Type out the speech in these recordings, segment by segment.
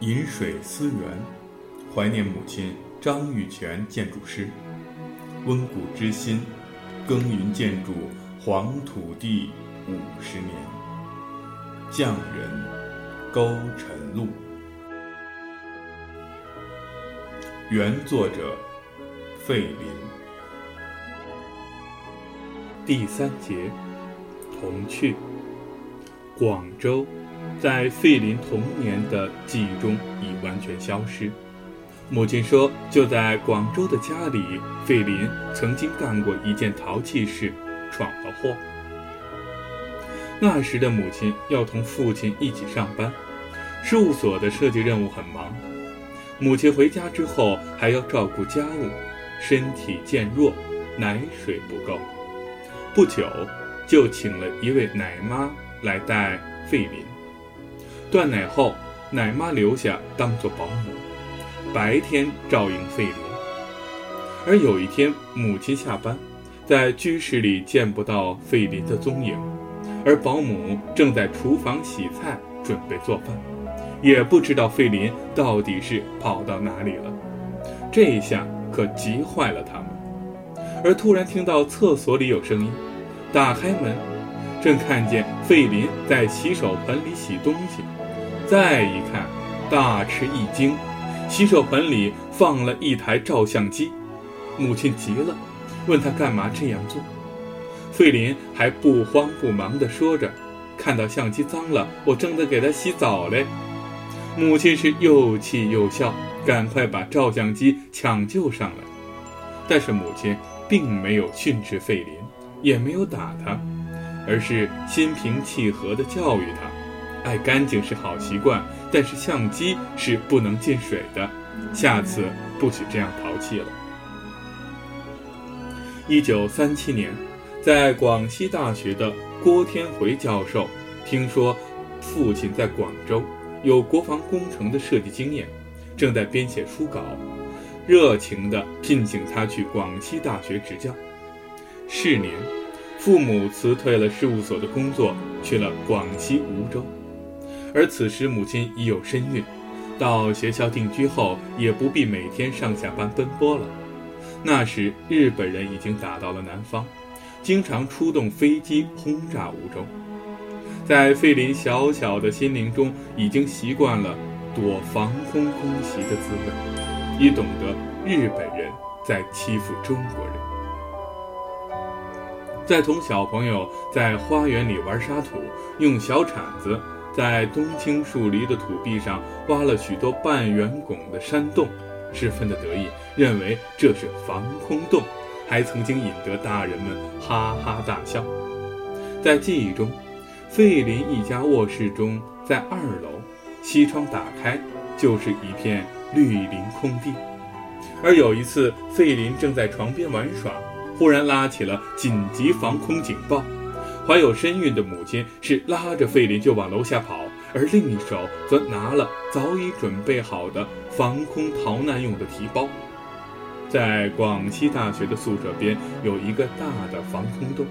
饮水思源，怀念母亲张玉泉建筑师。温故知新，耕耘建筑黄土地五十年。匠人勾晨露。原作者费林。第三节，童趣。广州，在费林童年的记忆中已完全消失。母亲说，就在广州的家里，费林曾经干过一件淘气事，闯了祸。那时的母亲要同父亲一起上班，事务所的设计任务很忙。母亲回家之后还要照顾家务，身体渐弱，奶水不够。不久，就请了一位奶妈来带费林。断奶后，奶妈留下当做保姆，白天照应费林。而有一天，母亲下班，在居室里见不到费林的踪影，而保姆正在厨房洗菜，准备做饭。也不知道费林到底是跑到哪里了，这一下可急坏了他们。而突然听到厕所里有声音，打开门，正看见费林在洗手盆里洗东西。再一看，大吃一惊，洗手盆里放了一台照相机。母亲急了，问他干嘛这样做。费林还不慌不忙地说着：“看到相机脏了，我正在给他洗澡嘞。”母亲是又气又笑，赶快把照相机抢救上来。但是母亲并没有训斥费林，也没有打他，而是心平气和地教育他：爱干净是好习惯，但是相机是不能进水的，下次不许这样淘气了。一九三七年，在广西大学的郭天回教授听说父亲在广州。有国防工程的设计经验，正在编写书稿，热情地聘请他去广西大学执教。是年，父母辞退了事务所的工作，去了广西梧州。而此时母亲已有身孕，到学校定居后，也不必每天上下班奔波了。那时日本人已经打到了南方，经常出动飞机轰炸梧州。在费林小小的心灵中，已经习惯了躲防空空袭的滋味，已懂得日本人在欺负中国人。在同小朋友在花园里玩沙土，用小铲子在冬青树篱的土壁上挖了许多半圆拱的山洞，十分的得意，认为这是防空洞，还曾经引得大人们哈哈大笑。在记忆中。费林一家卧室中，在二楼，西窗打开就是一片绿林空地。而有一次，费林正在床边玩耍，忽然拉起了紧急防空警报。怀有身孕的母亲是拉着费林就往楼下跑，而另一手则拿了早已准备好的防空逃难用的提包。在广西大学的宿舍边有一个大的防空洞。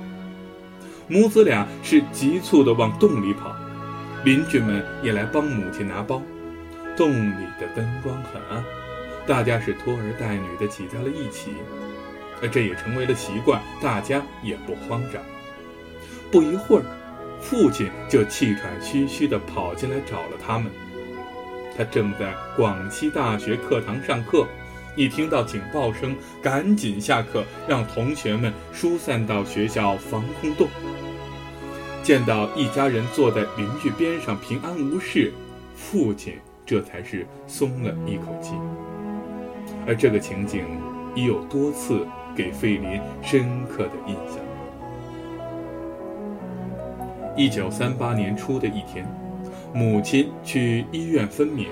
母子俩是急促地往洞里跑，邻居们也来帮母亲拿包。洞里的灯光很暗，大家是拖儿带女的挤在了一起，而这也成为了习惯，大家也不慌张。不一会儿，父亲就气喘吁吁地跑进来找了他们。他正在广西大学课堂上课，一听到警报声，赶紧下课，让同学们疏散到学校防空洞。见到一家人坐在邻居边上平安无事，父亲这才是松了一口气。而这个情景已有多次给费林深刻的印象。一九三八年初的一天，母亲去医院分娩，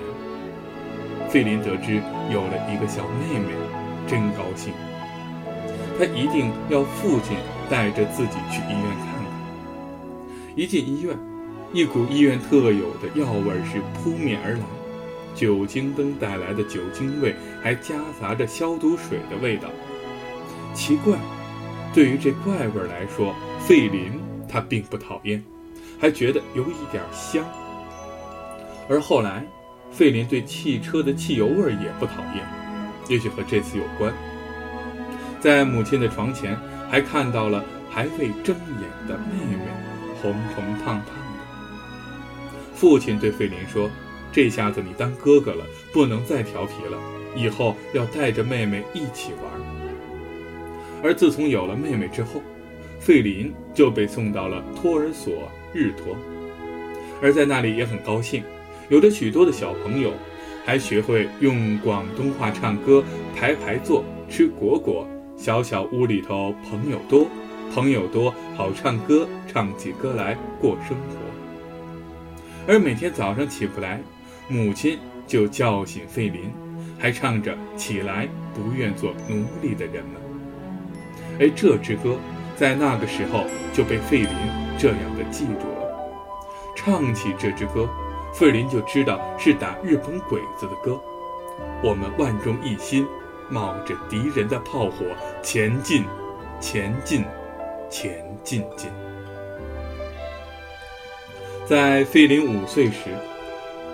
费林得知有了一个小妹妹，真高兴。他一定要父亲带着自己去医院看看。一进医院，一股医院特有的药味是扑面而来，酒精灯带来的酒精味还夹杂着消毒水的味道。奇怪，对于这怪味来说，费林他并不讨厌，还觉得有一点香。而后来，费林对汽车的汽油味也不讨厌，也许和这次有关。在母亲的床前，还看到了还未睁眼的妹妹，红红胖胖的。父亲对费林说：“这下子你当哥哥了，不能再调皮了，以后要带着妹妹一起玩。”而自从有了妹妹之后，费林就被送到了托儿所日托，而在那里也很高兴，有着许多的小朋友，还学会用广东话唱歌，排排坐，吃果果。小小屋里头，朋友多，朋友多，好唱歌，唱起歌来过生活。而每天早上起不来，母亲就叫醒费林，还唱着“起来，不愿做奴隶的人们”。而这支歌，在那个时候就被费林这样的记住了。唱起这支歌，费林就知道是打日本鬼子的歌。我们万众一心。冒着敌人的炮火前进，前进，前进进。在费林五岁时，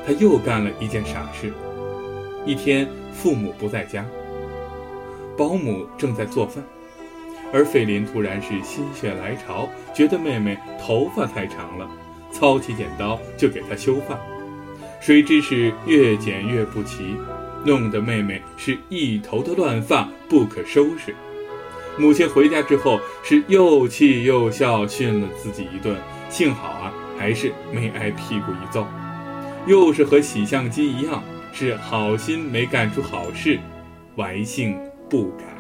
他又干了一件傻事。一天，父母不在家，保姆正在做饭，而费林突然是心血来潮，觉得妹妹头发太长了，操起剪刀就给她修发，谁知是越剪越不齐。弄得妹妹是一头的乱发，不可收拾。母亲回家之后是又气又笑，训了自己一顿。幸好啊，还是没挨屁股一揍。又是和洗相机一样，是好心没干出好事，玩性不改。